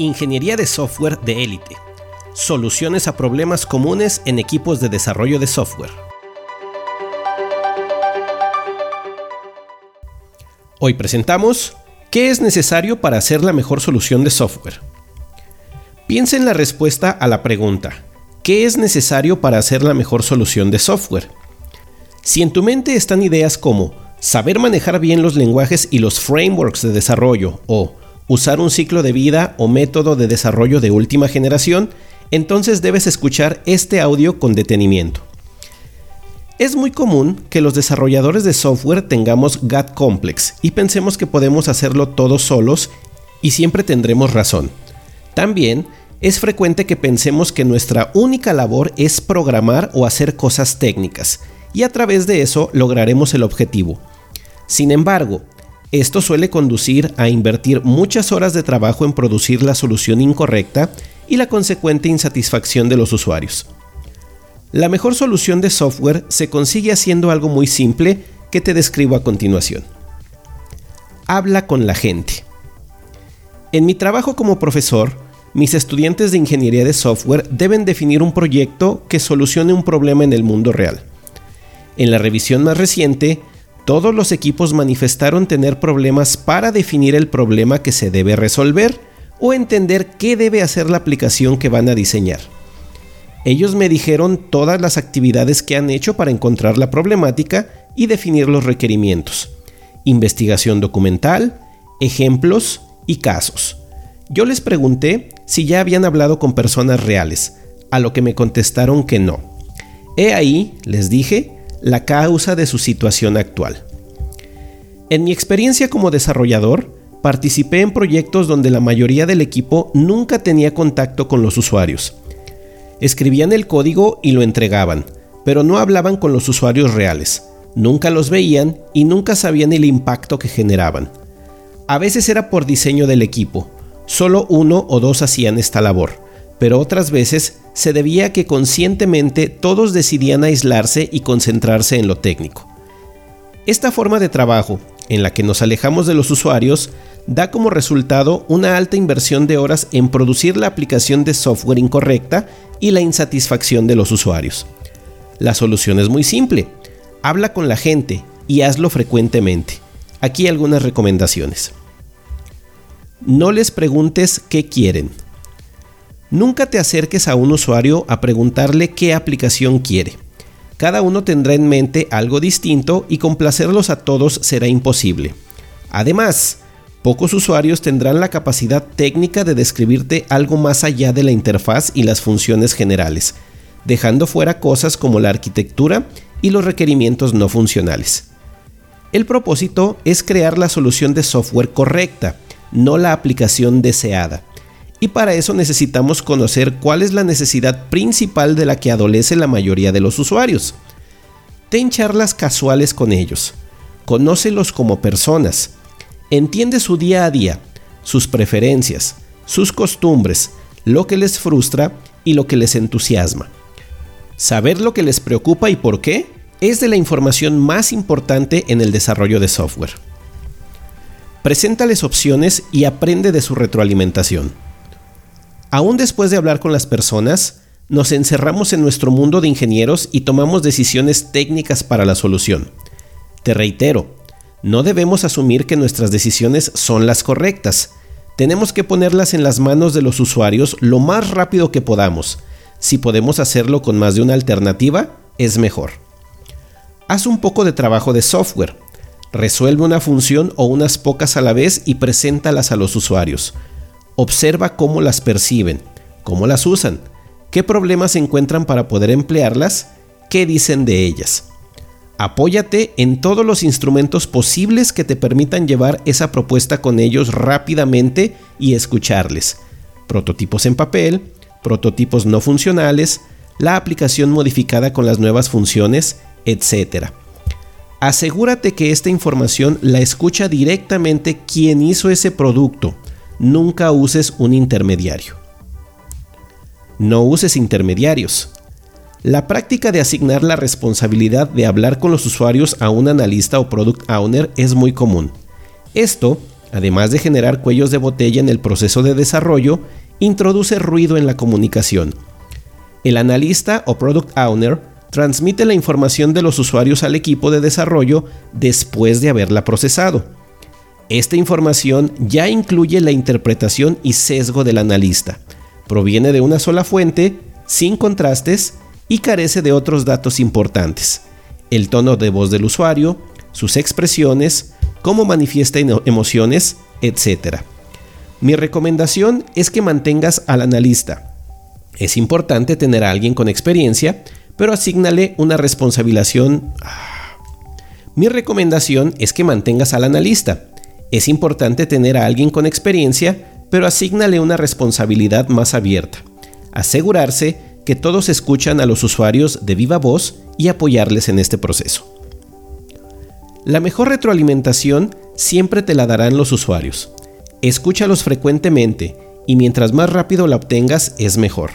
Ingeniería de software de élite. Soluciones a problemas comunes en equipos de desarrollo de software. Hoy presentamos ¿Qué es necesario para hacer la mejor solución de software? Piensa en la respuesta a la pregunta ¿Qué es necesario para hacer la mejor solución de software? Si en tu mente están ideas como saber manejar bien los lenguajes y los frameworks de desarrollo o usar un ciclo de vida o método de desarrollo de última generación, entonces debes escuchar este audio con detenimiento. Es muy común que los desarrolladores de software tengamos God complex y pensemos que podemos hacerlo todos solos y siempre tendremos razón. También es frecuente que pensemos que nuestra única labor es programar o hacer cosas técnicas y a través de eso lograremos el objetivo. Sin embargo, esto suele conducir a invertir muchas horas de trabajo en producir la solución incorrecta y la consecuente insatisfacción de los usuarios. La mejor solución de software se consigue haciendo algo muy simple que te describo a continuación. Habla con la gente. En mi trabajo como profesor, mis estudiantes de ingeniería de software deben definir un proyecto que solucione un problema en el mundo real. En la revisión más reciente, todos los equipos manifestaron tener problemas para definir el problema que se debe resolver o entender qué debe hacer la aplicación que van a diseñar. Ellos me dijeron todas las actividades que han hecho para encontrar la problemática y definir los requerimientos. Investigación documental, ejemplos y casos. Yo les pregunté si ya habían hablado con personas reales, a lo que me contestaron que no. He ahí, les dije, la causa de su situación actual. En mi experiencia como desarrollador, participé en proyectos donde la mayoría del equipo nunca tenía contacto con los usuarios. Escribían el código y lo entregaban, pero no hablaban con los usuarios reales, nunca los veían y nunca sabían el impacto que generaban. A veces era por diseño del equipo, solo uno o dos hacían esta labor, pero otras veces se debía a que conscientemente todos decidían aislarse y concentrarse en lo técnico. Esta forma de trabajo, en la que nos alejamos de los usuarios, da como resultado una alta inversión de horas en producir la aplicación de software incorrecta y la insatisfacción de los usuarios. La solución es muy simple. Habla con la gente y hazlo frecuentemente. Aquí algunas recomendaciones. No les preguntes qué quieren. Nunca te acerques a un usuario a preguntarle qué aplicación quiere. Cada uno tendrá en mente algo distinto y complacerlos a todos será imposible. Además, pocos usuarios tendrán la capacidad técnica de describirte algo más allá de la interfaz y las funciones generales, dejando fuera cosas como la arquitectura y los requerimientos no funcionales. El propósito es crear la solución de software correcta, no la aplicación deseada y para eso necesitamos conocer cuál es la necesidad principal de la que adolece la mayoría de los usuarios. Ten charlas casuales con ellos, conócelos como personas, entiende su día a día, sus preferencias, sus costumbres, lo que les frustra y lo que les entusiasma. Saber lo que les preocupa y por qué es de la información más importante en el desarrollo de software. Preséntales opciones y aprende de su retroalimentación. Aún después de hablar con las personas, nos encerramos en nuestro mundo de ingenieros y tomamos decisiones técnicas para la solución. Te reitero, no debemos asumir que nuestras decisiones son las correctas. Tenemos que ponerlas en las manos de los usuarios lo más rápido que podamos. Si podemos hacerlo con más de una alternativa, es mejor. Haz un poco de trabajo de software. Resuelve una función o unas pocas a la vez y preséntalas a los usuarios. Observa cómo las perciben, cómo las usan, qué problemas encuentran para poder emplearlas, qué dicen de ellas. Apóyate en todos los instrumentos posibles que te permitan llevar esa propuesta con ellos rápidamente y escucharles. Prototipos en papel, prototipos no funcionales, la aplicación modificada con las nuevas funciones, etc. Asegúrate que esta información la escucha directamente quien hizo ese producto, nunca uses un intermediario. No uses intermediarios. La práctica de asignar la responsabilidad de hablar con los usuarios a un analista o product owner es muy común. Esto además de generar cuellos de botella en el proceso de desarrollo, introduce ruido en la comunicación. El analista o product owner transmite la información de los usuarios al equipo de desarrollo después de haberla procesado. Esta información ya incluye la interpretación y sesgo del analista. Proviene de una sola fuente, sin contrastes, y carece de otros datos importantes. El tono de voz del usuario, sus expresiones, cómo manifiesta emociones, etc. Mi recomendación es que mantengas al analista. Es importante tener a alguien con experiencia, pero asígnale una responsabilidad. Ah. Mi recomendación es que mantengas al analista. Es importante tener a alguien con experiencia, pero asígnale una responsabilidad más abierta. Asegurarse que todos escuchan a los usuarios de viva voz y apoyarles en este proceso. La mejor retroalimentación siempre te la darán los usuarios. Escúchalos frecuentemente y mientras más rápido la obtengas es mejor.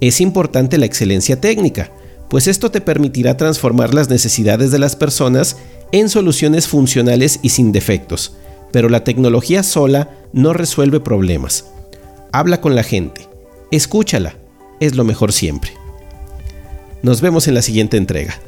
Es importante la excelencia técnica, pues esto te permitirá transformar las necesidades de las personas en soluciones funcionales y sin defectos, pero la tecnología sola no resuelve problemas. Habla con la gente, escúchala, es lo mejor siempre. Nos vemos en la siguiente entrega.